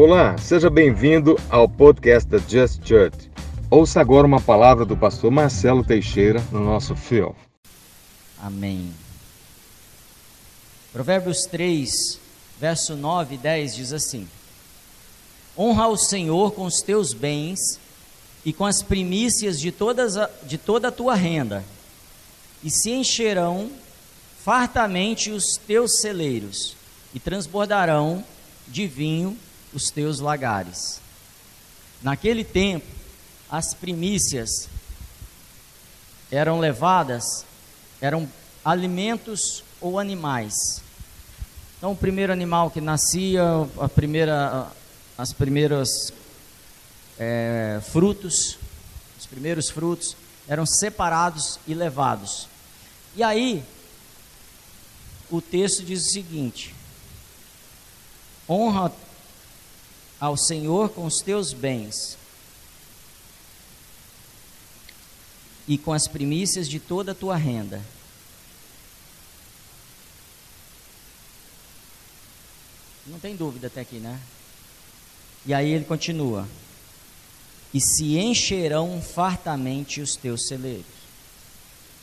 Olá, seja bem-vindo ao podcast da Just Church. Ouça agora uma palavra do pastor Marcelo Teixeira no nosso fio. Amém. Provérbios 3, verso 9 e 10 diz assim: Honra o Senhor com os teus bens e com as primícias de, todas a, de toda a tua renda, e se encherão fartamente os teus celeiros, e transbordarão de vinho os teus lagares. Naquele tempo, as primícias eram levadas, eram alimentos ou animais. Então, o primeiro animal que nascia, a primeira, as primeiras é, frutos, os primeiros frutos eram separados e levados. E aí, o texto diz o seguinte: honra ao Senhor com os teus bens e com as primícias de toda a tua renda. Não tem dúvida até aqui, né? E aí ele continua: E se encherão fartamente os teus celeiros.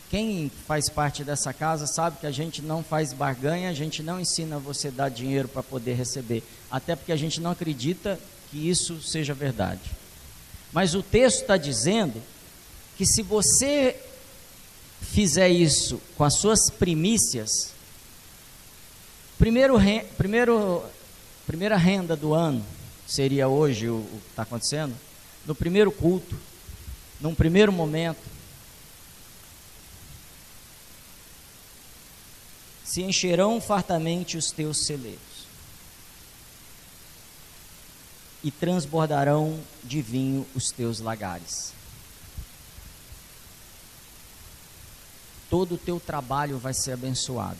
Quem faz parte dessa casa sabe que a gente não faz barganha, a gente não ensina você dar dinheiro para poder receber, até porque a gente não acredita que isso seja verdade. Mas o texto está dizendo que se você fizer isso com as suas primícias, primeiro, primeiro, primeira renda do ano seria hoje o, o que está acontecendo, no primeiro culto, num primeiro momento, se encherão fartamente os teus celeiros e transbordarão de vinho os teus lagares. Todo o teu trabalho vai ser abençoado.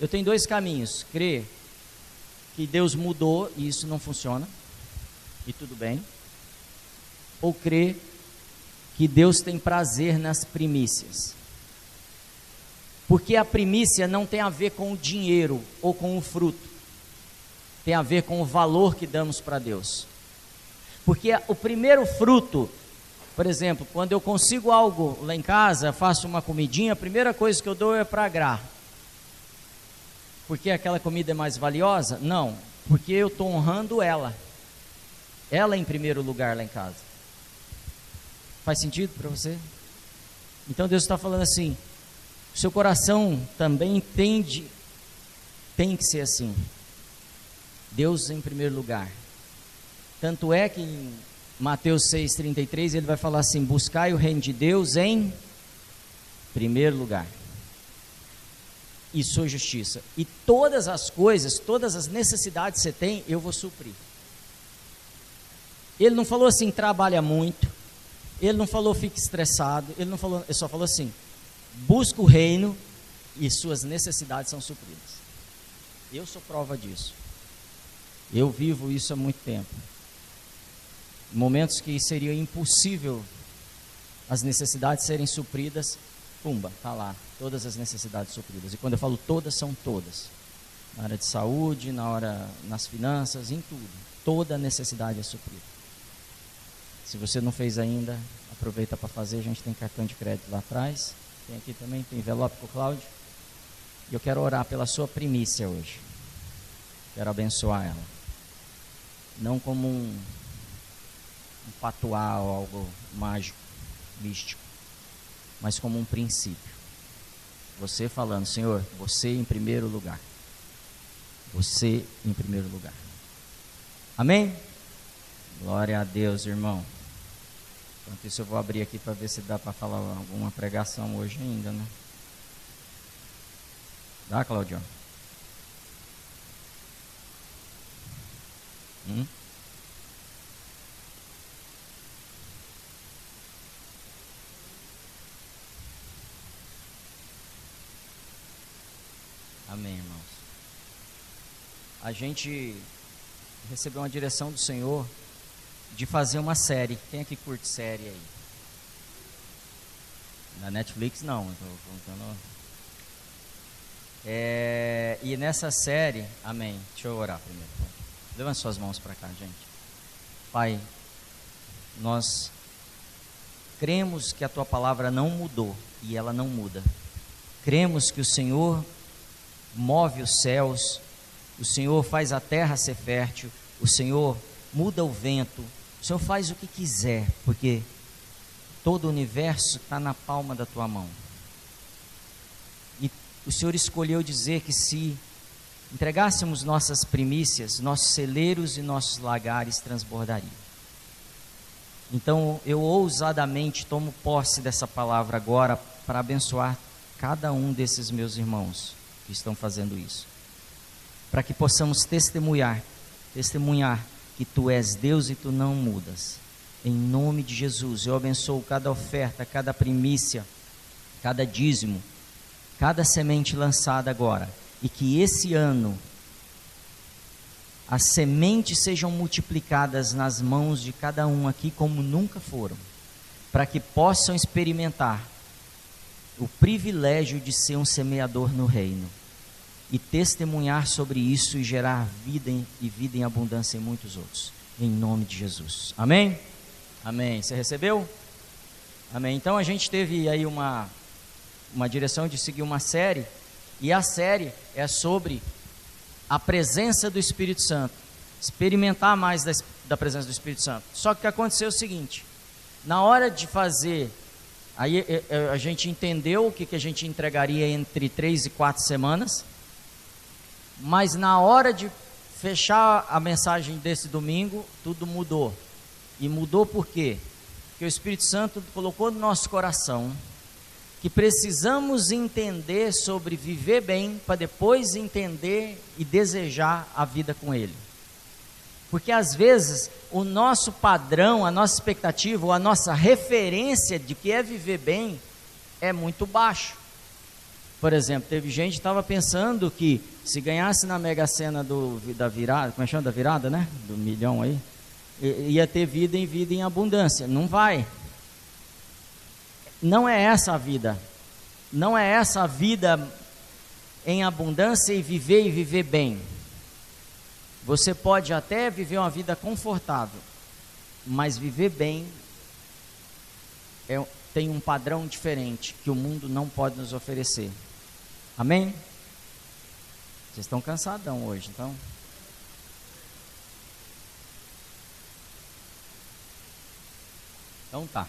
Eu tenho dois caminhos: crer que Deus mudou e isso não funciona, e tudo bem, ou crer que Deus tem prazer nas primícias. Porque a primícia não tem a ver com o dinheiro ou com o fruto, tem a ver com o valor que damos para Deus. Porque o primeiro fruto, por exemplo, quando eu consigo algo lá em casa, faço uma comidinha, a primeira coisa que eu dou é para agrar. Porque aquela comida é mais valiosa? Não, porque eu estou honrando ela. Ela em primeiro lugar lá em casa. Faz sentido para você? Então Deus está falando assim: seu coração também entende, tem que ser assim. Deus em primeiro lugar. Tanto é que em Mateus 6,33 ele vai falar assim: buscai o reino de Deus em primeiro lugar. E sua justiça. E todas as coisas, todas as necessidades que você tem, eu vou suprir. Ele não falou assim, trabalha muito. Ele não falou, fique estressado. Ele não falou, ele só falou assim, busca o reino e suas necessidades são supridas. Eu sou prova disso. Eu vivo isso há muito tempo. Momentos que seria impossível as necessidades serem supridas, pumba, tá lá, todas as necessidades supridas. E quando eu falo todas, são todas. Na área de saúde, na hora nas finanças, em tudo. Toda necessidade é suprida. Se você não fez ainda, aproveita para fazer, a gente tem cartão de crédito lá atrás. Tem aqui também, tem envelope para o Cláudio. E eu quero orar pela sua primícia hoje. Quero abençoar ela. Não como um, um patuá ou algo mágico, místico, mas como um princípio. Você falando, Senhor, você em primeiro lugar. Você em primeiro lugar. Amém? Glória a Deus, irmão. Isso, eu vou abrir aqui para ver se dá para falar alguma pregação hoje ainda, né? Dá, Claudio? Hum? Amém, irmãos. A gente recebeu uma direção do Senhor de fazer uma série. Quem é que curte série aí? Na Netflix não, estou contando. É, e nessa série, amém. Deixa eu orar primeiro. Levante suas mãos para cá, gente. Pai, nós cremos que a tua palavra não mudou e ela não muda. Cremos que o Senhor move os céus, o Senhor faz a terra ser fértil, o Senhor muda o vento, o Senhor faz o que quiser, porque todo o universo está na palma da tua mão. E o Senhor escolheu dizer que se entregássemos nossas primícias, nossos celeiros e nossos lagares transbordariam. Então eu ousadamente tomo posse dessa palavra agora para abençoar cada um desses meus irmãos que estão fazendo isso. Para que possamos testemunhar, testemunhar que tu és Deus e tu não mudas. Em nome de Jesus, eu abençoo cada oferta, cada primícia, cada dízimo, cada semente lançada agora e que esse ano as sementes sejam multiplicadas nas mãos de cada um aqui como nunca foram, para que possam experimentar o privilégio de ser um semeador no reino e testemunhar sobre isso e gerar vida em, e vida em abundância em muitos outros. Em nome de Jesus. Amém? Amém. Você recebeu? Amém. Então a gente teve aí uma, uma direção de seguir uma série e a série é sobre a presença do Espírito Santo, experimentar mais da, da presença do Espírito Santo. Só que aconteceu é o seguinte: na hora de fazer, aí é, é, a gente entendeu o que, que a gente entregaria entre três e quatro semanas, mas na hora de fechar a mensagem desse domingo, tudo mudou. E mudou por quê? Porque o Espírito Santo colocou no nosso coração que precisamos entender sobre viver bem para depois entender e desejar a vida com Ele. Porque às vezes o nosso padrão, a nossa expectativa, ou a nossa referência de que é viver bem é muito baixo. Por exemplo, teve gente que estava pensando que se ganhasse na Mega Sena do, da virada, como é chama da virada, né? Do milhão aí, ia ter vida em vida em abundância. Não vai. Não é essa a vida. Não é essa a vida em abundância e viver e viver bem. Você pode até viver uma vida confortável, mas viver bem é, tem um padrão diferente que o mundo não pode nos oferecer. Amém? Vocês estão cansadão hoje, então. Então tá.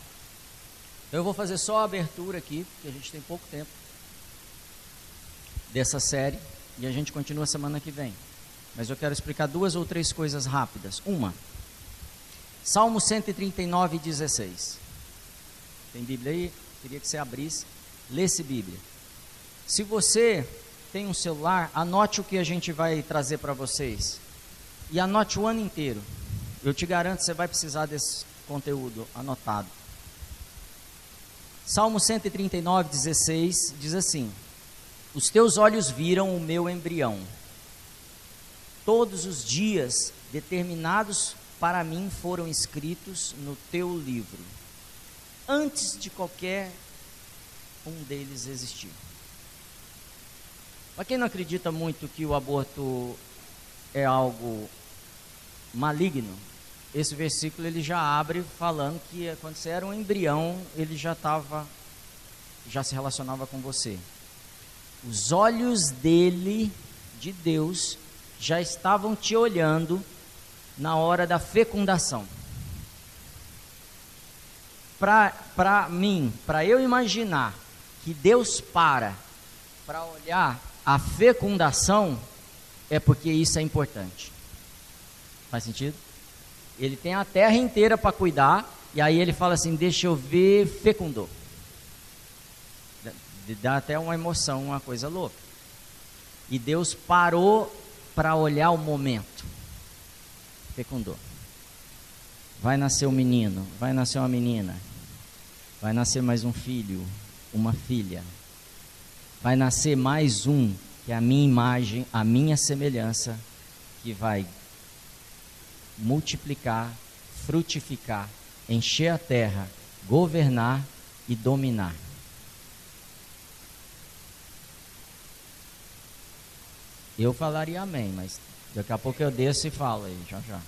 Eu vou fazer só a abertura aqui, porque a gente tem pouco tempo dessa série e a gente continua semana que vem. Mas eu quero explicar duas ou três coisas rápidas. Uma, Salmo 139, 16. Tem Bíblia aí? Queria que você abrisse, lesse Bíblia. Se você tem um celular, anote o que a gente vai trazer para vocês. E anote o ano inteiro. Eu te garanto que você vai precisar desse conteúdo anotado. Salmo 139, 16 diz assim: Os teus olhos viram o meu embrião. Todos os dias determinados para mim foram escritos no teu livro, antes de qualquer um deles existir. Para quem não acredita muito que o aborto é algo maligno, esse versículo ele já abre falando que quando você era um embrião, ele já estava, já se relacionava com você. Os olhos dele, de Deus, já estavam te olhando na hora da fecundação. Para mim, para eu imaginar que Deus para para olhar a fecundação, é porque isso é importante. Faz sentido? Ele tem a terra inteira para cuidar, e aí ele fala assim: Deixa eu ver, fecundou. Dá até uma emoção, uma coisa louca. E Deus parou para olhar o momento. Fecundou. Vai nascer um menino, vai nascer uma menina, vai nascer mais um filho, uma filha. Vai nascer mais um, que é a minha imagem, a minha semelhança, que vai multiplicar, frutificar, encher a terra, governar e dominar. Eu falaria amém, mas Daqui a pouco eu desço e falo aí, já já.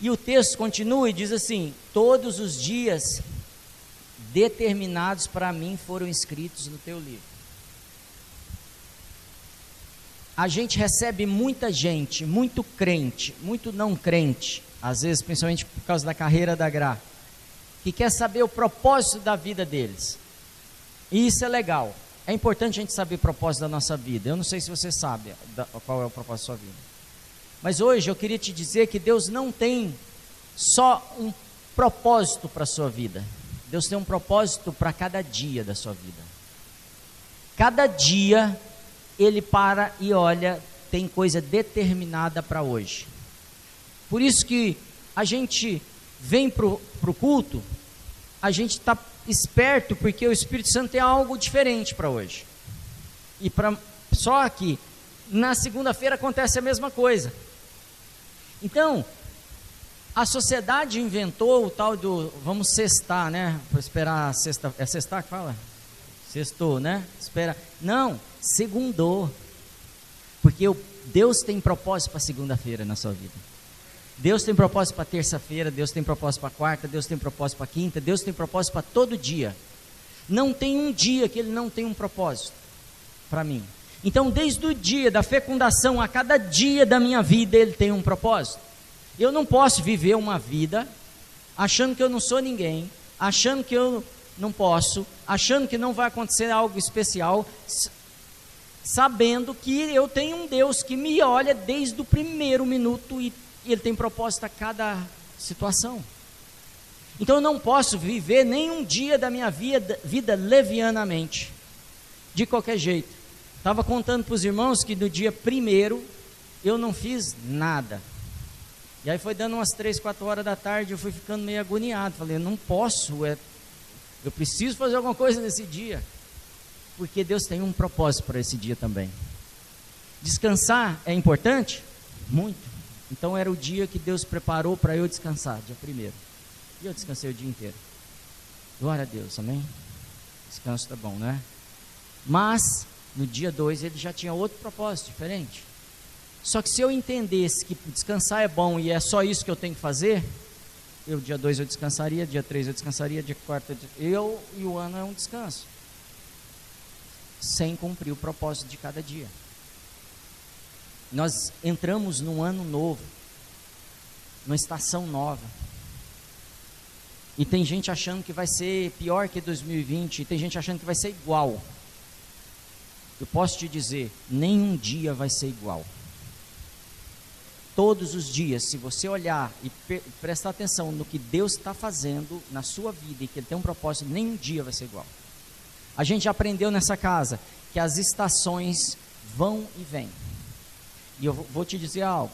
E o texto continua e diz assim: Todos os dias determinados para mim foram escritos no teu livro. A gente recebe muita gente, muito crente, muito não crente, às vezes principalmente por causa da carreira da Gra, que quer saber o propósito da vida deles. E isso é legal. É importante a gente saber o propósito da nossa vida. Eu não sei se você sabe qual é o propósito da sua vida. Mas hoje eu queria te dizer que Deus não tem só um propósito para a sua vida. Deus tem um propósito para cada dia da sua vida. Cada dia ele para e olha, tem coisa determinada para hoje. Por isso que a gente vem para o culto, a gente está esperto porque o Espírito Santo tem algo diferente para hoje. E pra, só que na segunda-feira acontece a mesma coisa. Então, a sociedade inventou o tal do vamos cestar, né? Para esperar sexta, é cestar que fala? Sextou, né? Espera. Não, segundou. Porque o, Deus tem propósito para segunda-feira na sua vida. Deus tem propósito para terça-feira, Deus tem propósito para quarta, Deus tem propósito para quinta, Deus tem propósito para todo dia. Não tem um dia que Ele não tem um propósito para mim. Então, desde o dia da fecundação a cada dia da minha vida, Ele tem um propósito. Eu não posso viver uma vida achando que eu não sou ninguém, achando que eu não posso, achando que não vai acontecer algo especial, sabendo que eu tenho um Deus que me olha desde o primeiro minuto e Ele tem propósito a cada situação. Então eu não posso viver nenhum dia da minha vida, vida levianamente, de qualquer jeito. Estava contando para os irmãos que no dia primeiro eu não fiz nada. E aí foi dando umas três, quatro horas da tarde, eu fui ficando meio agoniado. Falei, não posso, é, eu preciso fazer alguma coisa nesse dia. Porque Deus tem um propósito para esse dia também. Descansar é importante? Muito. Então era o dia que Deus preparou para eu descansar, dia primeiro. E eu descansei o dia inteiro. Glória a Deus, amém? Descanso tá bom, né? Mas, no dia dois, ele já tinha outro propósito diferente. Só que se eu entendesse que descansar é bom e é só isso que eu tenho que fazer, eu dia 2 eu descansaria, dia 3 eu descansaria, dia 4 eu, eu e o ano é um descanso. Sem cumprir o propósito de cada dia. Nós entramos num ano novo, numa estação nova. E tem gente achando que vai ser pior que 2020, e tem gente achando que vai ser igual. Eu posso te dizer, nenhum dia vai ser igual todos os dias, se você olhar e prestar atenção no que Deus está fazendo na sua vida e que Ele tem um propósito, nenhum dia vai ser igual. A gente aprendeu nessa casa que as estações vão e vêm. E eu vou te dizer algo.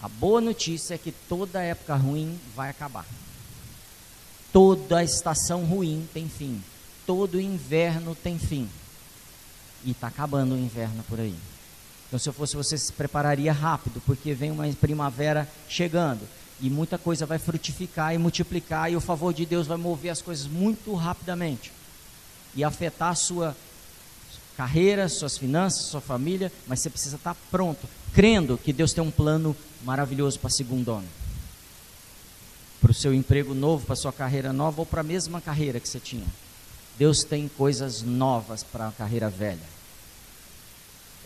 A boa notícia é que toda época ruim vai acabar. Toda estação ruim tem fim. Todo inverno tem fim. E está acabando o inverno por aí. Então, se eu fosse você, se prepararia rápido, porque vem uma primavera chegando e muita coisa vai frutificar e multiplicar e o favor de Deus vai mover as coisas muito rapidamente e afetar a sua carreira, suas finanças, sua família, mas você precisa estar pronto, crendo que Deus tem um plano maravilhoso para segundo ano. Para o seu emprego novo, para a sua carreira nova ou para a mesma carreira que você tinha. Deus tem coisas novas para a carreira velha.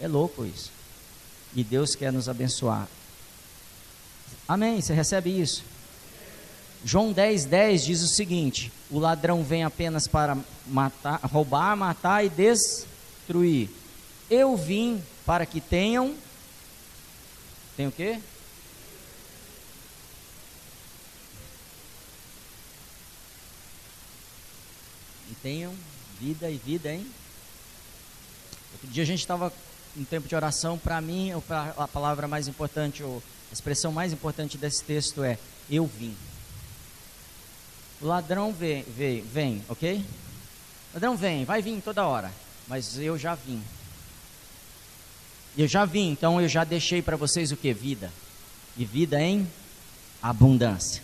É louco isso. E Deus quer nos abençoar. Amém? Você recebe isso? João 10, 10 diz o seguinte: O ladrão vem apenas para matar, roubar, matar e destruir. Eu vim para que tenham. Tem o quê? E tenham vida e vida, hein? Outro dia a gente estava um tempo de oração, para mim, a palavra mais importante, ou a expressão mais importante desse texto é: Eu vim. O ladrão vem, vem, vem, ok? O ladrão vem, vai vir toda hora, mas eu já vim. Eu já vim, então eu já deixei para vocês o que? Vida. E vida em abundância.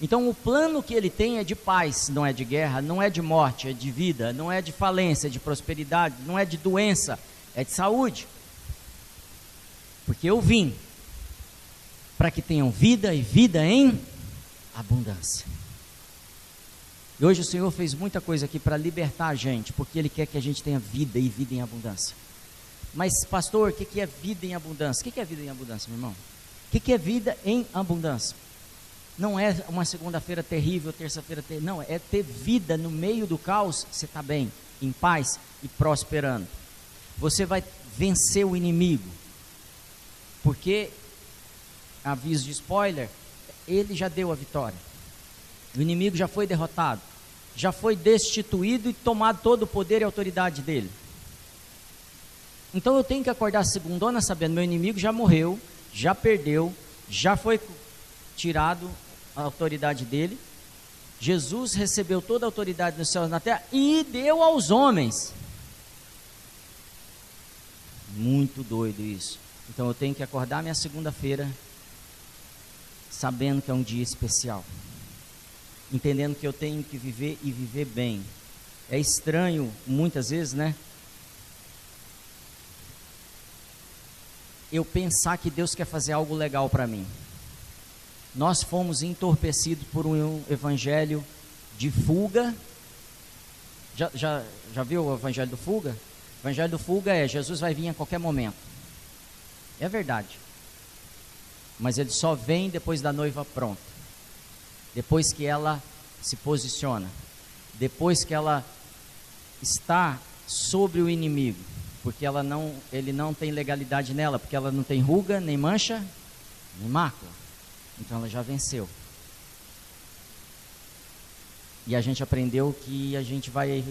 Então o plano que ele tem é de paz, não é de guerra, não é de morte, é de vida, não é de falência, é de prosperidade, não é de doença, é de saúde. Porque eu vim para que tenham vida e vida em abundância. E hoje o Senhor fez muita coisa aqui para libertar a gente, porque Ele quer que a gente tenha vida e vida em abundância. Mas, pastor, o que, que é vida em abundância? O que, que é vida em abundância, meu irmão? O que, que é vida em abundância? Não é uma segunda-feira terrível, terça-feira terrível. Não, é ter vida no meio do caos, você está bem, em paz e prosperando. Você vai vencer o inimigo. Porque, aviso de spoiler, ele já deu a vitória. O inimigo já foi derrotado, já foi destituído e tomado todo o poder e autoridade dele. Então eu tenho que acordar segundona sabendo, meu inimigo já morreu, já perdeu, já foi tirado a autoridade dele. Jesus recebeu toda a autoridade no céu e na terra e deu aos homens. Muito doido isso. Então eu tenho que acordar minha segunda-feira sabendo que é um dia especial. Entendendo que eu tenho que viver e viver bem. É estranho muitas vezes, né? Eu pensar que Deus quer fazer algo legal para mim. Nós fomos entorpecidos por um evangelho de fuga. Já, já, já viu o evangelho do fuga? Evangelho do fuga é Jesus vai vir a qualquer momento. É verdade. Mas ele só vem depois da noiva pronta. Depois que ela se posiciona. Depois que ela está sobre o inimigo, porque ela não, ele não tem legalidade nela, porque ela não tem ruga, nem mancha, nem mácula. Então ela já venceu. E a gente aprendeu que a gente vai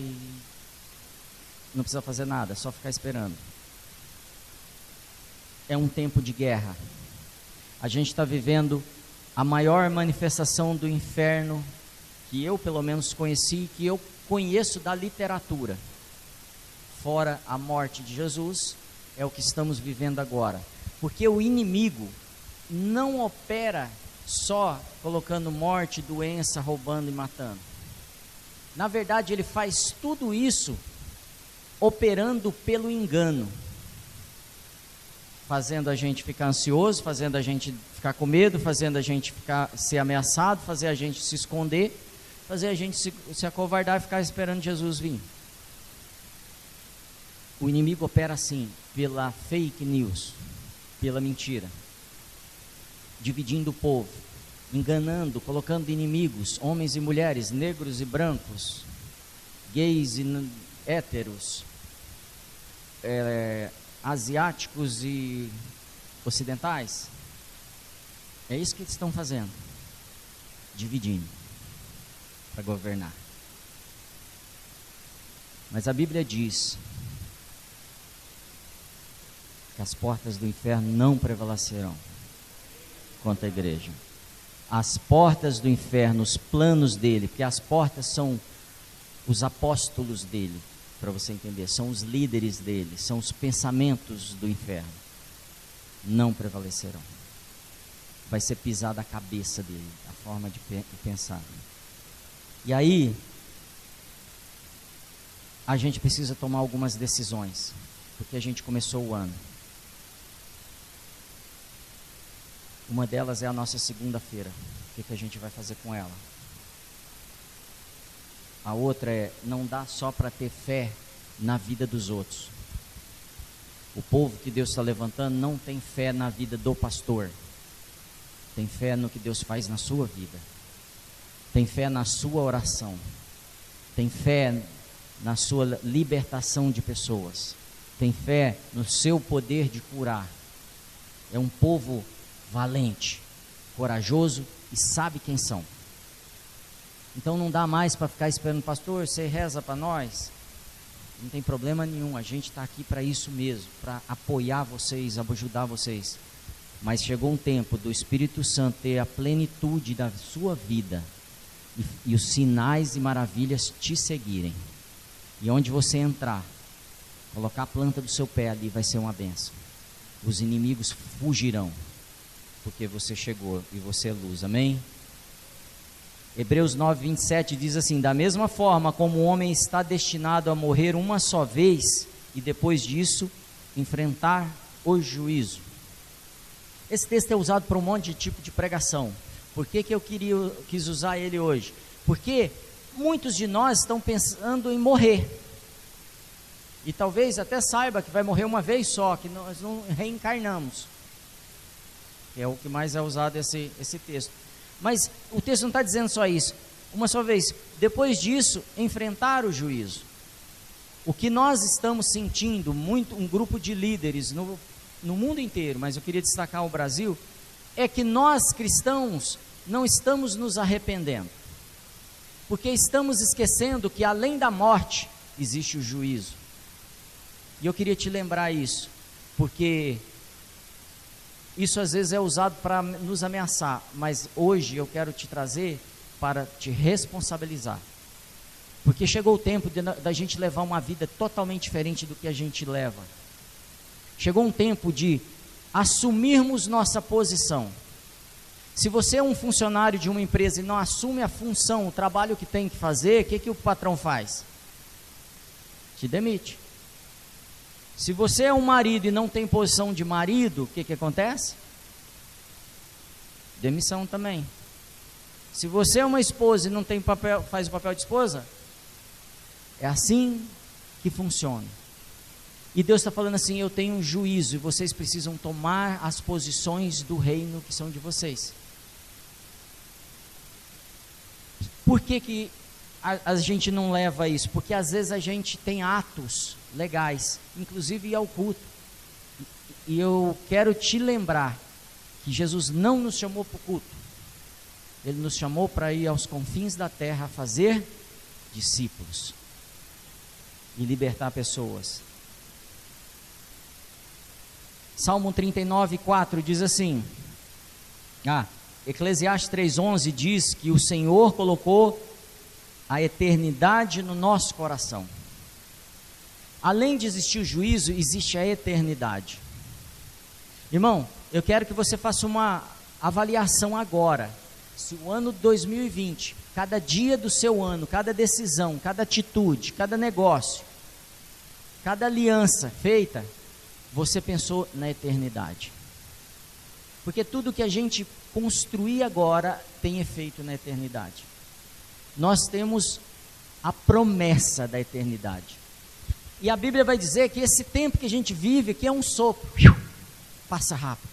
não precisa fazer nada, é só ficar esperando. É um tempo de guerra. A gente está vivendo a maior manifestação do inferno que eu, pelo menos, conheci, que eu conheço da literatura. Fora a morte de Jesus, é o que estamos vivendo agora. Porque o inimigo não opera só colocando morte, doença, roubando e matando. Na verdade, ele faz tudo isso operando pelo engano, fazendo a gente ficar ansioso, fazendo a gente ficar com medo, fazendo a gente ficar ser ameaçado, fazer a gente se esconder, fazer a gente se, se acovardar e ficar esperando Jesus vir. O inimigo opera assim, pela fake news, pela mentira, dividindo o povo, enganando, colocando inimigos, homens e mulheres, negros e brancos, gays e héteros, é, asiáticos e ocidentais. É isso que eles estão fazendo, dividindo para governar. Mas a Bíblia diz que as portas do inferno não prevalecerão contra a igreja. As portas do inferno, os planos dele, porque as portas são os apóstolos dele, para você entender, são os líderes dele, são os pensamentos do inferno. Não prevalecerão. Vai ser pisada a cabeça dele, a forma de pensar. E aí, a gente precisa tomar algumas decisões, porque a gente começou o ano. Uma delas é a nossa segunda-feira. O que, que a gente vai fazer com ela? A outra é não dá só para ter fé na vida dos outros. O povo que Deus está levantando não tem fé na vida do pastor. Tem fé no que Deus faz na sua vida. Tem fé na sua oração. Tem fé na sua libertação de pessoas. Tem fé no seu poder de curar. É um povo valente, corajoso e sabe quem são. Então não dá mais para ficar esperando, pastor, você reza para nós. Não tem problema nenhum, a gente está aqui para isso mesmo, para apoiar vocês, ajudar vocês. Mas chegou um tempo do Espírito Santo ter a plenitude da sua vida e, e os sinais e maravilhas te seguirem. E onde você entrar, colocar a planta do seu pé ali vai ser uma benção. Os inimigos fugirão porque você chegou e você é luz. Amém? Hebreus 9, 27 diz assim: Da mesma forma como o homem está destinado a morrer uma só vez e depois disso enfrentar o juízo. Esse texto é usado para um monte de tipo de pregação. Por que, que eu queria, quis usar ele hoje? Porque muitos de nós estão pensando em morrer. E talvez até saiba que vai morrer uma vez só, que nós não reencarnamos. É o que mais é usado esse, esse texto. Mas o texto não está dizendo só isso. Uma só vez, depois disso, enfrentar o juízo. O que nós estamos sentindo, muito um grupo de líderes no, no mundo inteiro, mas eu queria destacar o Brasil, é que nós cristãos não estamos nos arrependendo. Porque estamos esquecendo que além da morte existe o juízo. E eu queria te lembrar isso, porque isso às vezes é usado para nos ameaçar, mas hoje eu quero te trazer para te responsabilizar. Porque chegou o tempo da gente levar uma vida totalmente diferente do que a gente leva. Chegou um tempo de assumirmos nossa posição. Se você é um funcionário de uma empresa e não assume a função, o trabalho que tem que fazer, o que, que o patrão faz? Te demite. Se você é um marido e não tem posição de marido, o que, que acontece? Demissão também. Se você é uma esposa e não tem papel, faz o papel de esposa, é assim que funciona. E Deus está falando assim: eu tenho um juízo e vocês precisam tomar as posições do reino que são de vocês. Por que, que a, a gente não leva isso? Porque às vezes a gente tem atos legais, inclusive ir ao culto. E eu quero te lembrar que Jesus não nos chamou para o culto, ele nos chamou para ir aos confins da terra fazer discípulos e libertar pessoas. Salmo 39, 4 diz assim: Ah, Eclesiastes 3,11 diz que o Senhor colocou a eternidade no nosso coração. Além de existir o juízo, existe a eternidade. Irmão, eu quero que você faça uma avaliação agora. Se o ano 2020, cada dia do seu ano, cada decisão, cada atitude, cada negócio, cada aliança feita, você pensou na eternidade. Porque tudo que a gente construir agora tem efeito na eternidade. Nós temos a promessa da eternidade. E a Bíblia vai dizer que esse tempo que a gente vive aqui é um sopro. Passa rápido.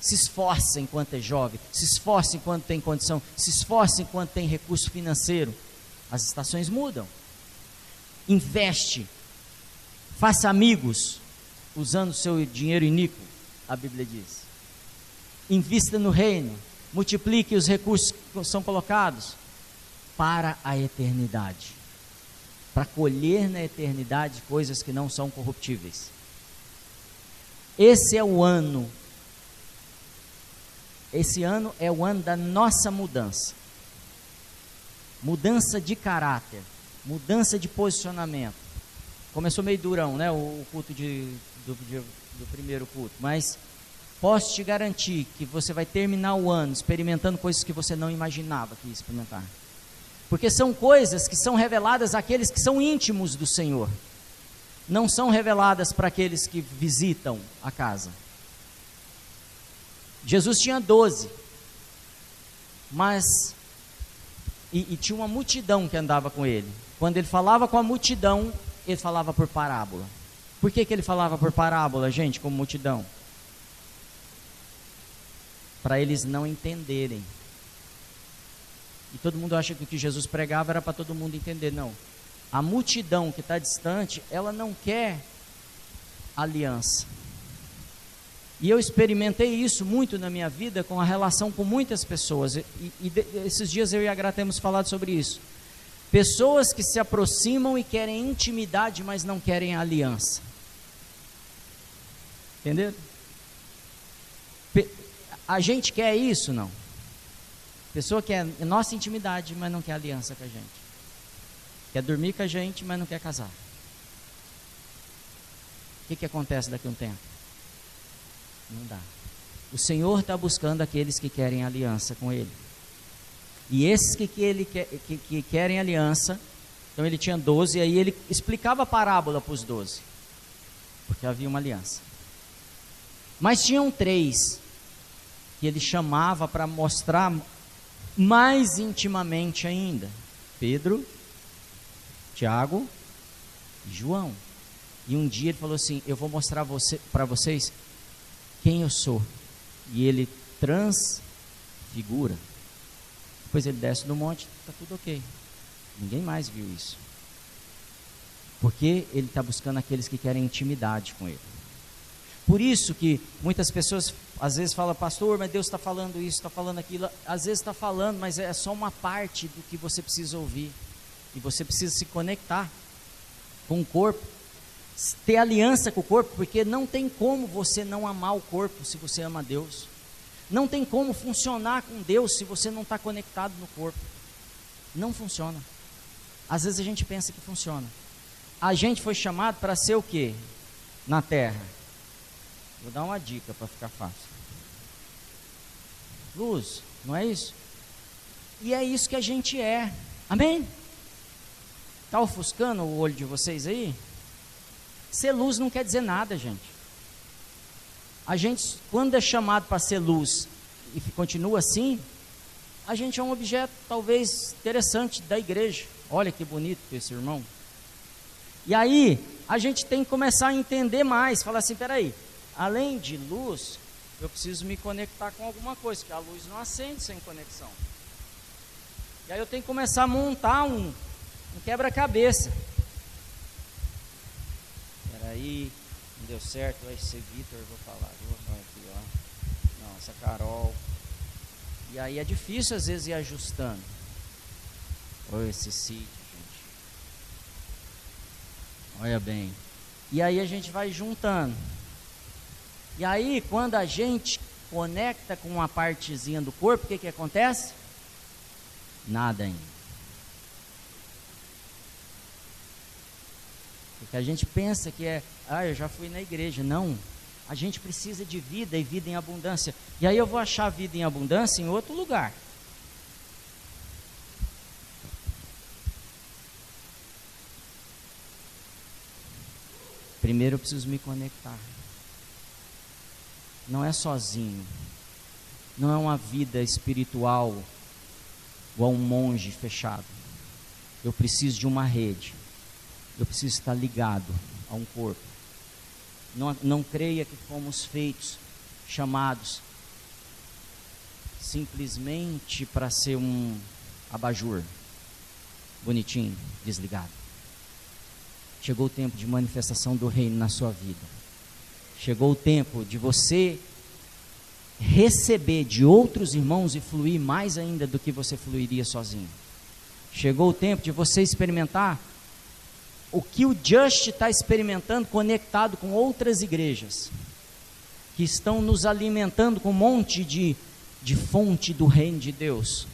Se esforce enquanto é jovem, se esforce enquanto tem condição, se esforce enquanto tem recurso financeiro. As estações mudam. Investe. Faça amigos usando seu dinheiro iníquo, a Bíblia diz. Invista no reino, multiplique os recursos que são colocados para a eternidade para colher na eternidade coisas que não são corruptíveis. Esse é o ano. Esse ano é o ano da nossa mudança. Mudança de caráter, mudança de posicionamento. Começou meio durão, né? O, culto de, do, de, do primeiro culto, mas posso te garantir que você vai terminar o ano experimentando coisas que você não imaginava que ia experimentar porque são coisas que são reveladas àqueles que são íntimos do Senhor, não são reveladas para aqueles que visitam a casa. Jesus tinha doze, mas e, e, tinha uma multidão que andava com ele. Quando ele falava com a multidão, ele falava por parábola. Por que, que ele falava por parábola, gente, como multidão? Para eles não entenderem e todo mundo acha que o que Jesus pregava era para todo mundo entender. Não. A multidão que está distante, ela não quer aliança. E eu experimentei isso muito na minha vida com a relação com muitas pessoas. E, e de, esses dias eu e a Gra temos falado sobre isso. Pessoas que se aproximam e querem intimidade, mas não querem aliança. Entendeu? A gente quer isso, não? Pessoa que é nossa intimidade, mas não quer aliança com a gente. Quer dormir com a gente, mas não quer casar. O que, que acontece daqui a um tempo? Não dá. O Senhor está buscando aqueles que querem aliança com Ele. E esses que, que, ele quer, que, que querem aliança, então ele tinha doze, e aí ele explicava a parábola para os doze. Porque havia uma aliança. Mas tinham três que ele chamava para mostrar mais intimamente ainda: Pedro, Tiago João. E um dia ele falou assim: Eu vou mostrar você, para vocês quem eu sou. E ele transfigura. Depois ele desce do monte, está tudo ok. Ninguém mais viu isso. Porque ele está buscando aqueles que querem intimidade com ele. Por isso que muitas pessoas às vezes falam, pastor, mas Deus está falando isso, está falando aquilo. Às vezes está falando, mas é só uma parte do que você precisa ouvir. E você precisa se conectar com o corpo, ter aliança com o corpo, porque não tem como você não amar o corpo se você ama Deus. Não tem como funcionar com Deus se você não está conectado no corpo. Não funciona. Às vezes a gente pensa que funciona. A gente foi chamado para ser o quê? Na terra. Vou dar uma dica para ficar fácil. Luz, não é isso? E é isso que a gente é. Amém? Está ofuscando o olho de vocês aí? Ser luz não quer dizer nada, gente. A gente, quando é chamado para ser luz e continua assim, a gente é um objeto talvez interessante da igreja. Olha que bonito esse irmão. E aí, a gente tem que começar a entender mais. Falar assim: peraí, além de luz, eu preciso me conectar com alguma coisa, que a luz não acende sem conexão. E aí eu tenho que começar a montar um, um quebra-cabeça. Peraí, não deu certo, vai ser Vitor, vou falar, vou aqui, ó. Não, essa Carol. E aí é difícil às vezes ir ajustando. Olha esse Cid, gente. Olha bem. E aí a gente vai juntando. E aí, quando a gente conecta com uma partezinha do corpo, o que, que acontece? Nada ainda. Porque a gente pensa que é, ah, eu já fui na igreja. Não. A gente precisa de vida e vida em abundância. E aí eu vou achar vida em abundância em outro lugar. Primeiro eu preciso me conectar. Não é sozinho. Não é uma vida espiritual igual um monge fechado. Eu preciso de uma rede. Eu preciso estar ligado a um corpo. Não, não creia que fomos feitos, chamados, simplesmente para ser um abajur, bonitinho, desligado. Chegou o tempo de manifestação do reino na sua vida. Chegou o tempo de você receber de outros irmãos e fluir mais ainda do que você fluiria sozinho. Chegou o tempo de você experimentar o que o Just está experimentando conectado com outras igrejas que estão nos alimentando com um monte de, de fonte do reino de Deus.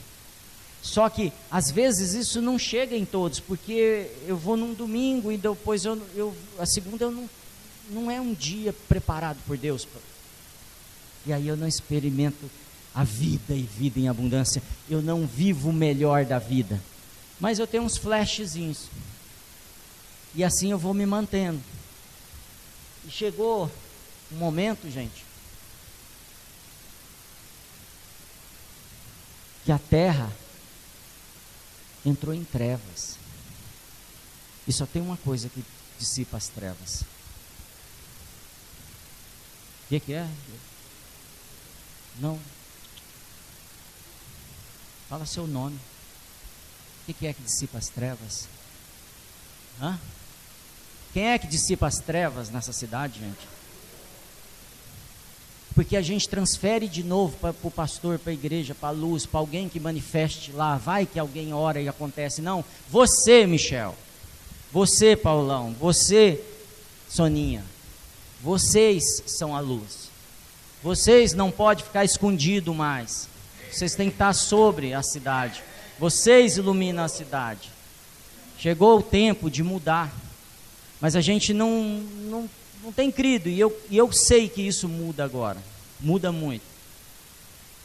Só que às vezes isso não chega em todos, porque eu vou num domingo e depois eu, eu a segunda eu não, não é um dia preparado por Deus. E aí eu não experimento a vida e vida em abundância. Eu não vivo o melhor da vida. Mas eu tenho uns flashzinhos. E assim eu vou me mantendo. E chegou um momento, gente, que a terra entrou em trevas. E só tem uma coisa que dissipa as trevas. Que, que é? Não. Fala seu nome. O que, que é que dissipa as trevas? Hã? Quem é que dissipa as trevas nessa cidade, gente? Porque a gente transfere de novo para o pastor, para a igreja, para a luz, para alguém que manifeste lá. Vai que alguém ora e acontece. Não, você, Michel. Você, Paulão. Você, Soninha. Vocês são a luz. Vocês não podem ficar escondido mais. Vocês têm que estar sobre a cidade. Vocês iluminam a cidade. Chegou o tempo de mudar. Mas a gente não, não, não tem crido, e eu, e eu sei que isso muda agora. Muda muito.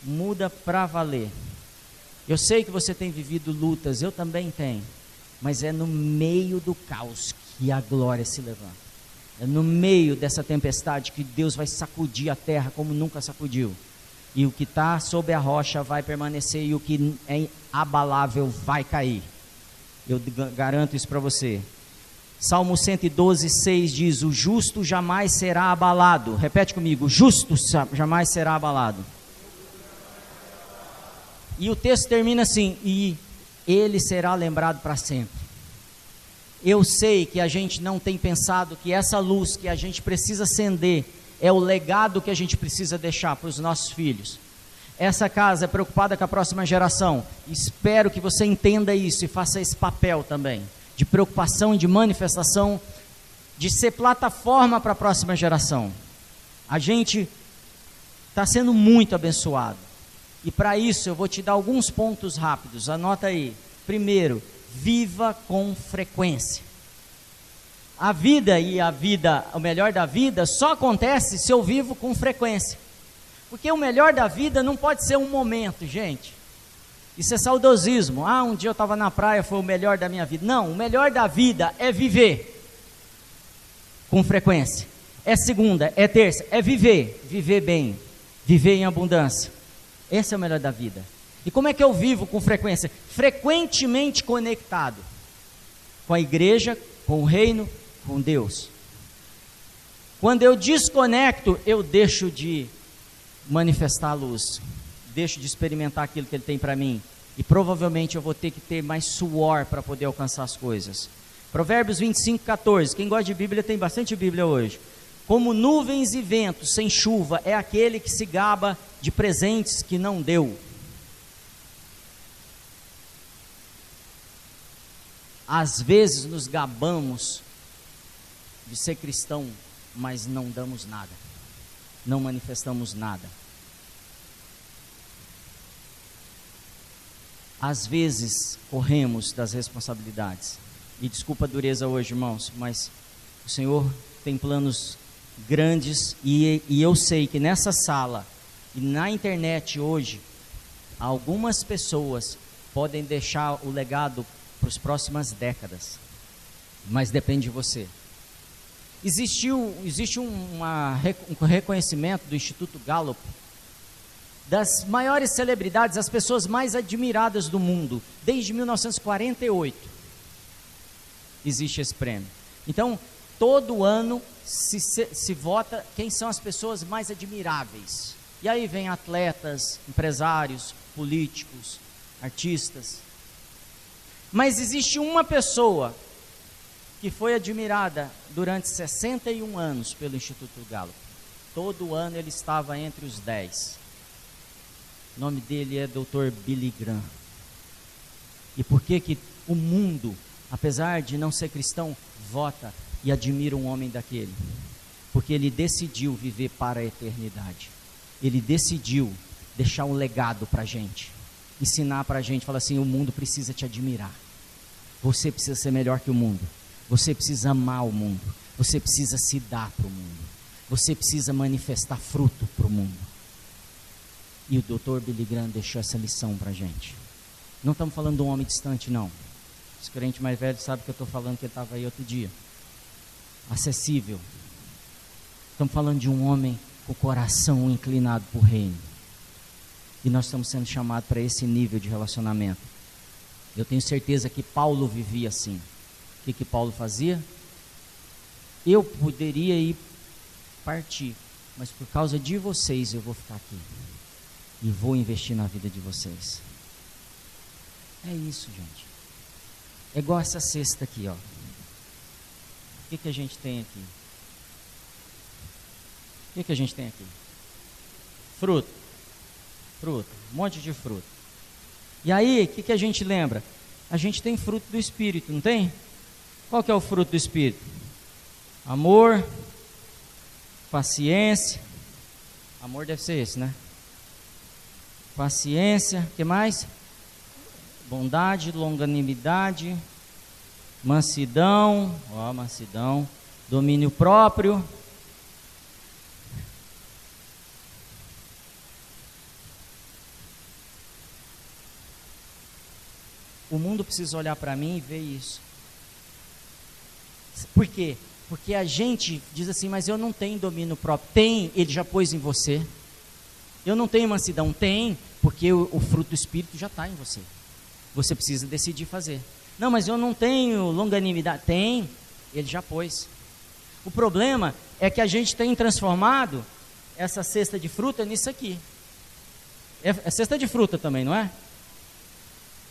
Muda para valer. Eu sei que você tem vivido lutas, eu também tenho. Mas é no meio do caos que a glória se levanta. É no meio dessa tempestade que Deus vai sacudir a terra como nunca sacudiu. E o que está sob a rocha vai permanecer e o que é abalável vai cair. Eu garanto isso para você. Salmo 112, 6 diz: O justo jamais será abalado. Repete comigo: justo jamais será abalado. E o texto termina assim: E ele será lembrado para sempre. Eu sei que a gente não tem pensado que essa luz que a gente precisa acender é o legado que a gente precisa deixar para os nossos filhos. Essa casa é preocupada com a próxima geração. Espero que você entenda isso e faça esse papel também de preocupação e de manifestação, de ser plataforma para a próxima geração. A gente está sendo muito abençoado. E para isso eu vou te dar alguns pontos rápidos. Anota aí. Primeiro, viva com frequência. A vida e a vida, o melhor da vida, só acontece se eu vivo com frequência. Porque o melhor da vida não pode ser um momento, gente. Isso é saudosismo. Ah, um dia eu estava na praia, foi o melhor da minha vida. Não, o melhor da vida é viver com frequência. É segunda, é terça, é viver, viver bem, viver em abundância. Esse é o melhor da vida. E como é que eu vivo com frequência? Frequentemente conectado com a igreja, com o reino, com Deus. Quando eu desconecto, eu deixo de manifestar a luz, deixo de experimentar aquilo que Ele tem para mim. E provavelmente eu vou ter que ter mais suor para poder alcançar as coisas. Provérbios 25, 14. Quem gosta de Bíblia tem bastante Bíblia hoje. Como nuvens e ventos sem chuva é aquele que se gaba de presentes que não deu. Às vezes nos gabamos de ser cristão, mas não damos nada, não manifestamos nada. Às vezes corremos das responsabilidades. E desculpa a dureza hoje, irmãos, mas o Senhor tem planos grandes e, e eu sei que nessa sala e na internet hoje, algumas pessoas podem deixar o legado para as próximas décadas, mas depende de você. Existiu, existe uma, um reconhecimento do Instituto Gallup das maiores celebridades, as pessoas mais admiradas do mundo, desde 1948. Existe esse prêmio. Então, todo ano se, se, se, vota quem são as pessoas mais admiráveis. E aí vem atletas, empresários, políticos, artistas. Mas existe uma pessoa que foi admirada durante 61 anos pelo Instituto Gallup. Todo ano ele estava entre os 10. O nome dele é Dr. Billy Graham. E por que que o mundo, apesar de não ser cristão, vota e admira um homem daquele? Porque ele decidiu viver para a eternidade. Ele decidiu deixar um legado para a gente. Ensinar para a gente, falar assim, o mundo precisa te admirar. Você precisa ser melhor que o mundo. Você precisa amar o mundo. Você precisa se dar para o mundo. Você precisa manifestar fruto para o mundo. E o doutor Billy Graham deixou essa lição para a gente. Não estamos falando de um homem distante, não. Os crentes mais velhos sabem que eu estou falando que ele estava aí outro dia. Acessível. Estamos falando de um homem com o coração inclinado para o reino. E nós estamos sendo chamados para esse nível de relacionamento. Eu tenho certeza que Paulo vivia assim. O que, que Paulo fazia? Eu poderia ir partir, mas por causa de vocês eu vou ficar aqui e vou investir na vida de vocês. É isso, gente. É igual essa cesta aqui, ó. O que, que a gente tem aqui? O que, que a gente tem aqui? Fruto. Fruto. Um monte de fruto. E aí, o que, que a gente lembra? A gente tem fruto do Espírito, não tem? Qual que é o fruto do Espírito? Amor, paciência. Amor deve ser esse, né? paciência, que mais? Bondade, longanimidade, mansidão, ó, mansidão, domínio próprio. O mundo precisa olhar para mim e ver isso. Por quê? Porque a gente diz assim, mas eu não tenho domínio próprio. Tem, ele já pôs em você. Eu não tenho mansidão. Tem, porque o, o fruto do Espírito já está em você. Você precisa decidir fazer. Não, mas eu não tenho longanimidade. Tem, ele já pôs. O problema é que a gente tem transformado essa cesta de fruta nisso aqui. É, é cesta de fruta também, não é?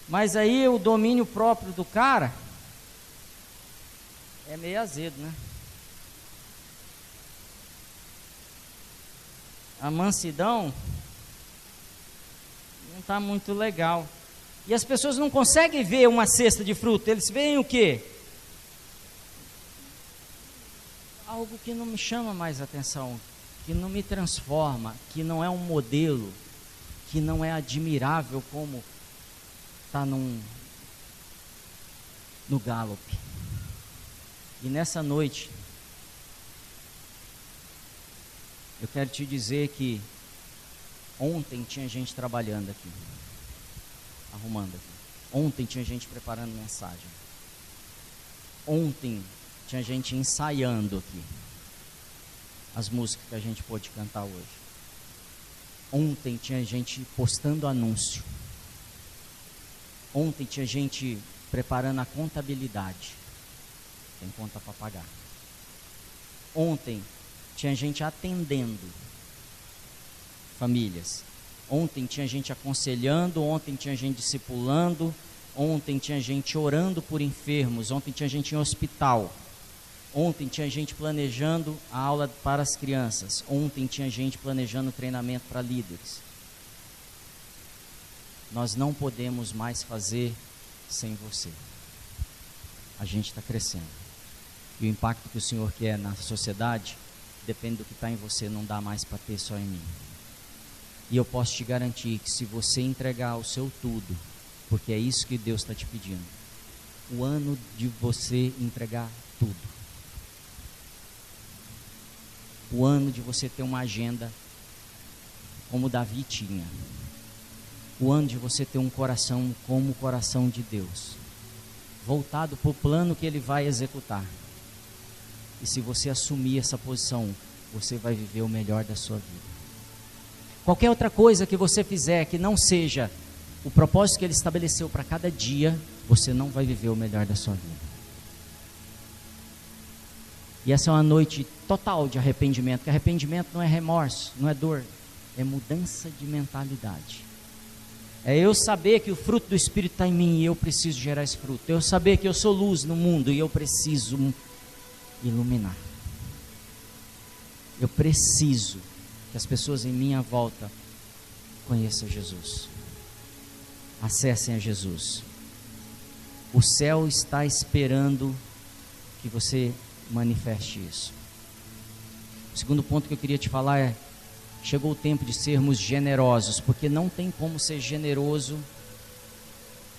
Mas aí o domínio próprio do cara é meio azedo, né? A mansidão não está muito legal. E as pessoas não conseguem ver uma cesta de fruta, eles veem o quê? Algo que não me chama mais atenção, que não me transforma, que não é um modelo, que não é admirável como está num no Gallup. E nessa noite, eu quero te dizer que ontem tinha gente trabalhando aqui, arrumando aqui. Ontem tinha gente preparando mensagem. Ontem tinha gente ensaiando aqui as músicas que a gente pôde cantar hoje. Ontem tinha gente postando anúncio. Ontem tinha gente preparando a contabilidade. Tem conta para pagar. Ontem tinha gente atendendo famílias. Ontem tinha gente aconselhando, ontem tinha gente discipulando, ontem tinha gente orando por enfermos, ontem tinha gente em hospital. Ontem tinha gente planejando a aula para as crianças. Ontem tinha gente planejando treinamento para líderes. Nós não podemos mais fazer sem você. A gente está crescendo. E o impacto que o Senhor quer na sociedade depende do que está em você, não dá mais para ter só em mim. E eu posso te garantir que se você entregar o seu tudo, porque é isso que Deus está te pedindo, o ano de você entregar tudo o ano de você ter uma agenda como Davi tinha. O ano de você ter um coração como o coração de Deus, voltado para o plano que ele vai executar. E se você assumir essa posição, você vai viver o melhor da sua vida. Qualquer outra coisa que você fizer que não seja o propósito que ele estabeleceu para cada dia, você não vai viver o melhor da sua vida. E essa é uma noite total de arrependimento, porque arrependimento não é remorso, não é dor, é mudança de mentalidade. É eu saber que o fruto do Espírito está em mim e eu preciso gerar esse fruto. Eu saber que eu sou luz no mundo e eu preciso iluminar. Eu preciso que as pessoas em minha volta conheçam Jesus. Acessem a Jesus. O céu está esperando que você manifeste isso. O segundo ponto que eu queria te falar é: chegou o tempo de sermos generosos, porque não tem como ser generoso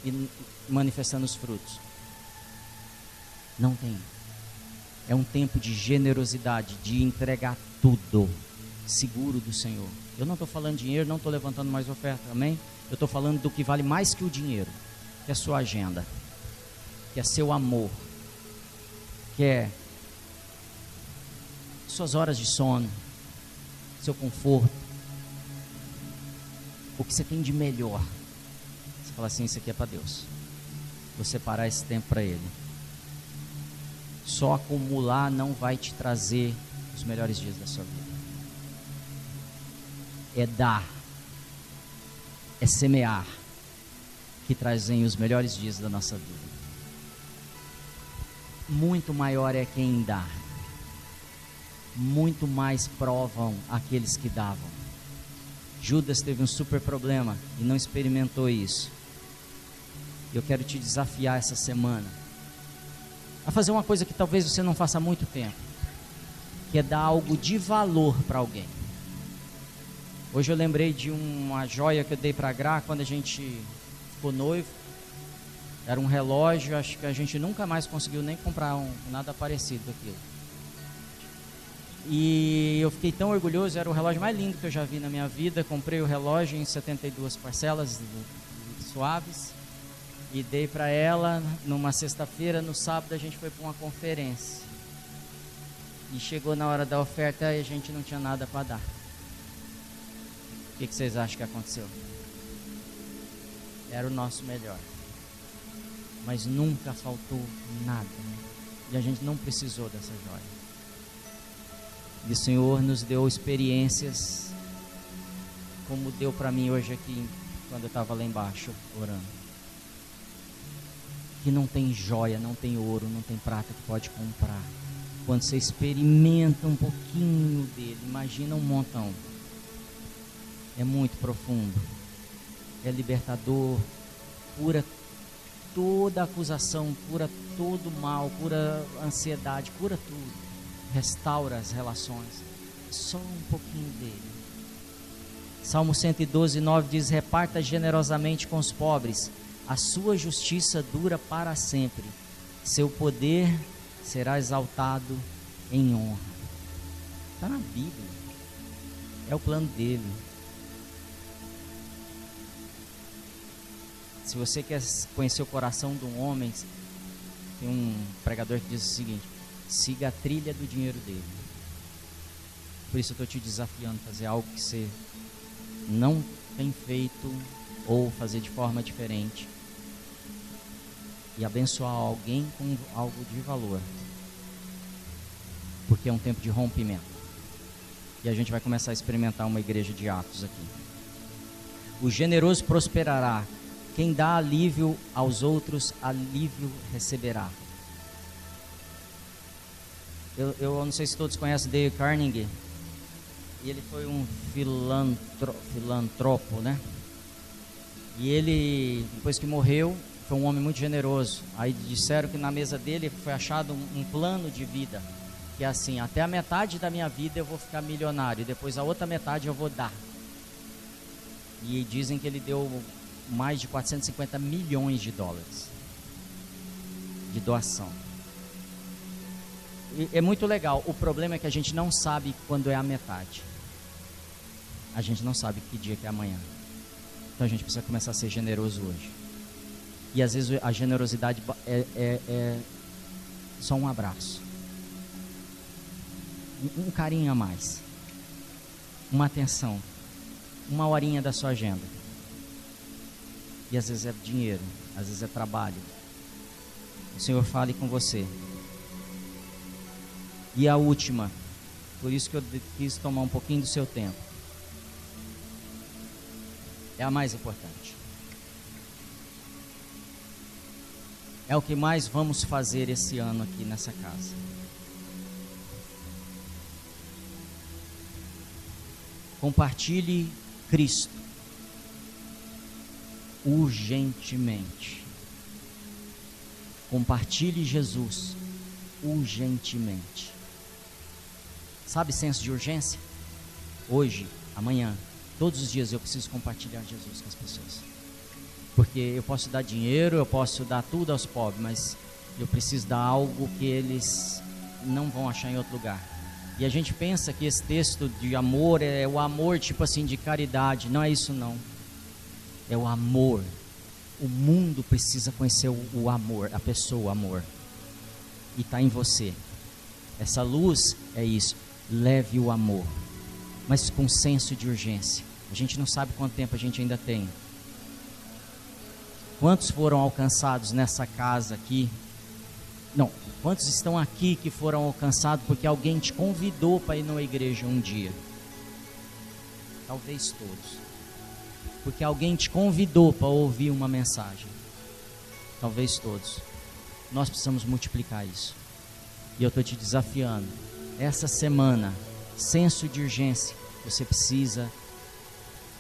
e manifestando os frutos. Não tem. É um tempo de generosidade, de entregar tudo, seguro do Senhor. Eu não estou falando dinheiro, não estou levantando mais oferta, amém? Eu estou falando do que vale mais que o dinheiro, que é a sua agenda, que é seu amor, que é suas horas de sono, seu conforto, o que você tem de melhor. Você fala assim: Isso aqui é para Deus. Vou separar esse tempo para Ele. Só acumular não vai te trazer os melhores dias da sua vida. É dar, é semear, que trazem os melhores dias da nossa vida. Muito maior é quem dá muito mais provam aqueles que davam. Judas teve um super problema e não experimentou isso. Eu quero te desafiar essa semana a fazer uma coisa que talvez você não faça há muito tempo, que é dar algo de valor para alguém. Hoje eu lembrei de uma joia que eu dei para a Gra quando a gente ficou noivo. Era um relógio, acho que a gente nunca mais conseguiu nem comprar um, nada parecido daquilo. E eu fiquei tão orgulhoso, era o relógio mais lindo que eu já vi na minha vida. Comprei o relógio em 72 parcelas suaves e dei para ela numa sexta-feira. No sábado a gente foi para uma conferência. E chegou na hora da oferta e a gente não tinha nada para dar. O que, vocês acham que aconteceu? Era o nosso melhor. Mas nunca faltou nada. E a gente não precisou dessa joia. E o Senhor nos deu experiências como deu para mim hoje aqui, quando eu estava lá embaixo orando. Que não tem joia, não tem ouro, não tem prata que pode comprar. Quando você experimenta um pouquinho dele, imagina um montão. É muito profundo. É libertador, cura toda acusação, cura todo mal, cura ansiedade, cura tudo. Restaura as relações. Só um pouquinho dele. Salmo 112, 9 diz: Reparta generosamente com os pobres, a sua justiça dura para sempre, seu poder será exaltado em honra. Está na Bíblia, é o plano dele. Se você quer conhecer o coração de um homem, tem um pregador que diz o seguinte: siga a trilha do dinheiro dele. Por isso eu estou te desafiando a fazer algo que você não tem feito ou fazer de forma diferente e abençoar alguém com algo de valor. Porque é um tempo de rompimento. E a gente vai começar a experimentar uma igreja de atos aqui. O generoso prosperará. Quem dá alívio aos outros, alívio receberá. Eu, eu não sei se todos conhecem Dale Carnegie. E ele foi um filantro, filantropo, né? E ele, depois que morreu, foi um homem muito generoso. Aí disseram que na mesa dele foi achado um, um plano de vida. Que é assim, até a metade da minha vida eu vou ficar milionário, depois a outra metade eu vou dar. E dizem que ele deu mais de 450 milhões de dólares de doação. É muito legal. O problema é que a gente não sabe quando é a metade a gente não sabe que dia que é amanhã. Então a gente precisa começar a ser generoso hoje. E às vezes a generosidade é, é, é só um abraço. Um carinho a mais. Uma atenção. Uma horinha da sua agenda. E às vezes é dinheiro, às vezes é trabalho. O Senhor fale com você. E a última, por isso que eu quis tomar um pouquinho do seu tempo é a mais importante. É o que mais vamos fazer esse ano aqui nessa casa. Compartilhe Cristo urgentemente. Compartilhe Jesus urgentemente. Sabe senso de urgência? Hoje, amanhã, Todos os dias eu preciso compartilhar Jesus com as pessoas. Porque eu posso dar dinheiro, eu posso dar tudo aos pobres, mas eu preciso dar algo que eles não vão achar em outro lugar. E a gente pensa que esse texto de amor é o amor tipo assim de caridade. Não é isso não. É o amor. O mundo precisa conhecer o, amor, a pessoa, o amor. E está em você. Essa luz é isso. Leve o amor mas com senso de urgência. A gente não sabe quanto tempo a gente ainda tem. Quantos foram alcançados nessa casa aqui? Não, quantos estão aqui que foram alcançados porque alguém te convidou para ir numa igreja um dia? Talvez todos. Porque alguém te convidou para ouvir uma mensagem. Talvez todos. Nós precisamos multiplicar isso. E eu estou te desafiando. Essa semana, senso de urgência. Você precisa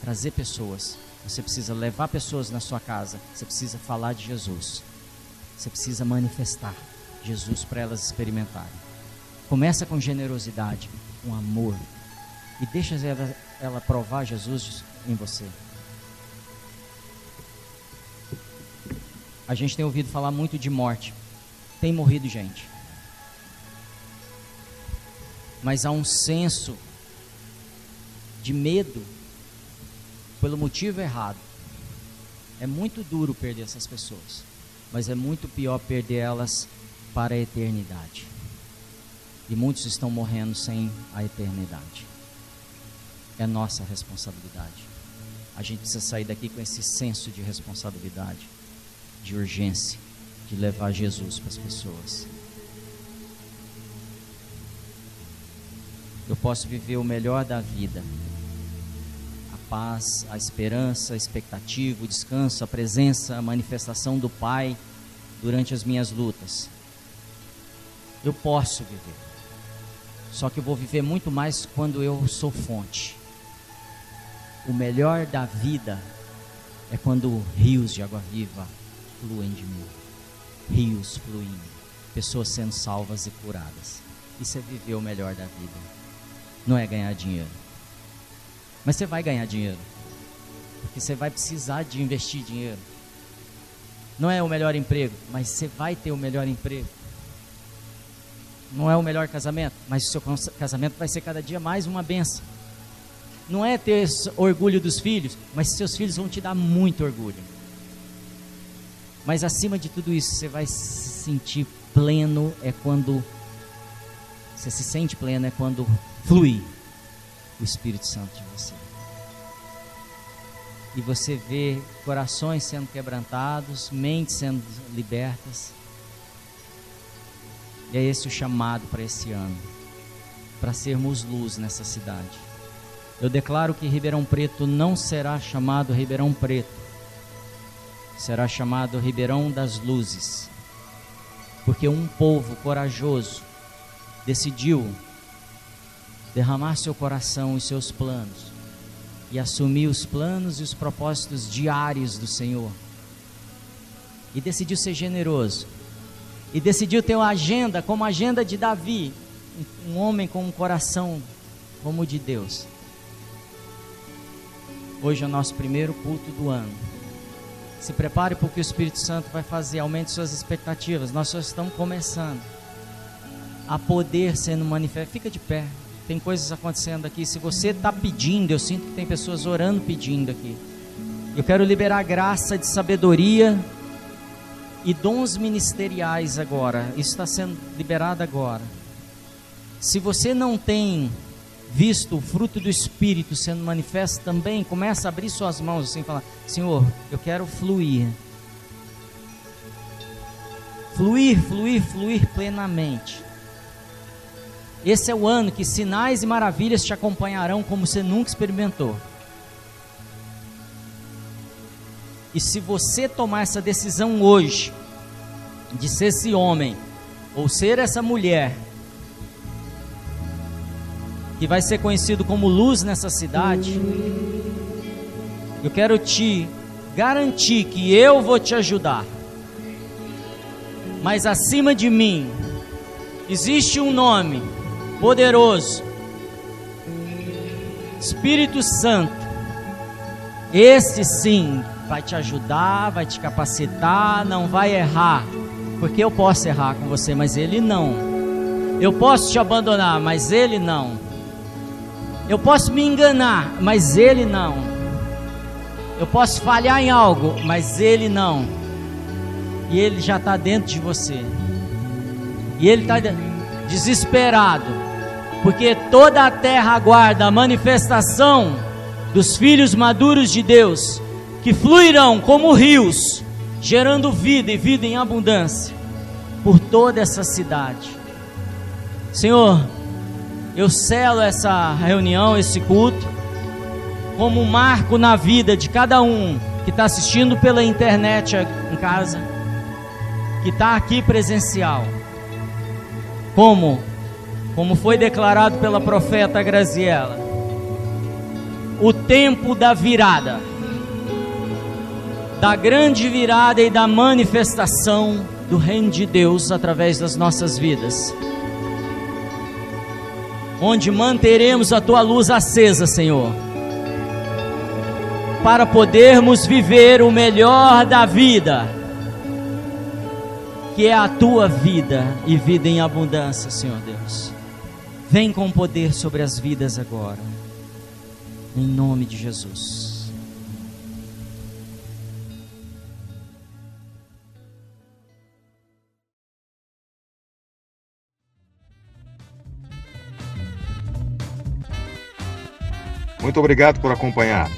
trazer pessoas. Você precisa levar pessoas na sua casa. Você precisa falar de Jesus. Você precisa manifestar Jesus para elas experimentarem. Começa com generosidade, com amor. E deixa ela, ela provar Jesus em você. A gente tem ouvido falar muito de morte. Tem morrido gente mas há um senso de medo pelo motivo errado. É muito duro perder essas pessoas, mas é muito pior perder elas para a eternidade. E muitos estão morrendo sem a eternidade. É nossa responsabilidade. A gente precisa sair daqui com esse senso de responsabilidade, de urgência, de levar Jesus para as pessoas. Eu posso viver o melhor da vida. A paz, a esperança, a expectativa, o descanso, a presença, a manifestação do Pai durante as minhas lutas. Eu posso viver. Só que eu vou viver muito mais quando eu sou fonte. O melhor da vida é quando rios de água viva fluem de mim. Rios fluindo, pessoas sendo salvas e curadas. Isso é viver o melhor da vida. Não é ganhar dinheiro. Mas você vai ganhar dinheiro. Porque você vai precisar de investir dinheiro. Não é o melhor emprego, mas você vai ter o melhor emprego não é o melhor casamento, mas o seu casamento vai ser cada dia mais uma benção. Não é ter orgulho dos filhos, mas seus filhos vão te dar muito orgulho. Mas acima de tudo isso, você vai se sentir pleno é quando você se sente pleno é quando flui o Espírito Santo de você. E você vê corações sendo quebrantados, mentes sendo libertas e é esse o chamado para esse ano, para sermos luz nessa cidade. Eu declaro que Ribeirão Preto não será chamado Ribeirão Preto, será chamado Ribeirão das Luzes, porque um povo corajoso decidiu derramar seu coração e seus planos e assumir os planos e os propósitos diários do Senhor. E decidiu ser generoso e decidiu ter uma agenda como a agenda de Davi, um homem com um coração como o de Deus. Hoje é o nosso primeiro culto do ano. Se prepare porque o Espírito Santo vai fazer, aumente suas expectativas. Nós só estamos começando a poder sendo manifesto. Fica de pé. Tem coisas acontecendo aqui. Se você está pedindo, eu sinto que tem pessoas orando pedindo aqui. Eu quero liberar graça de sabedoria e dons ministeriais agora. Isso está sendo liberado agora. Se você não tem visto o fruto do Espírito sendo manifesto também, começa a abrir suas mãos assim e falar: Senhor, eu quero fluir. Fluir, fluir, fluir plenamente. Esse é o ano que sinais e maravilhas te acompanharão como você nunca experimentou. E se você tomar essa decisão hoje, de ser esse homem, ou ser essa mulher, que vai ser conhecido como luz nessa cidade, eu quero te garantir que eu vou te ajudar. Mas acima de mim, existe um nome poderoso, Espírito Santo. Esse sim vai te ajudar, vai te capacitar, não vai errar, porque eu posso errar com você, mas ele não. Eu posso te abandonar, mas ele não. Eu posso me enganar, mas ele não. Eu posso falhar em algo, mas ele não. E ele já está dentro de você. E ele está desesperado, porque toda a terra aguarda a manifestação dos filhos maduros de Deus que fluirão como rios, gerando vida e vida em abundância por toda essa cidade. Senhor, eu selo essa reunião, esse culto, como um marco na vida de cada um que está assistindo pela internet em casa, que está aqui presencial. Como? Como foi declarado pela profeta Graziela, o tempo da virada da grande virada e da manifestação do reino de Deus através das nossas vidas. Onde manteremos a tua luz acesa, Senhor, para podermos viver o melhor da vida, que é a tua vida e vida em abundância, Senhor Deus. Vem com poder sobre as vidas agora. Em nome de Jesus. Muito obrigado por acompanhar.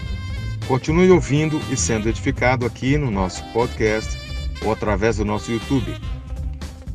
Continue ouvindo e sendo edificado aqui no nosso podcast ou através do nosso YouTube.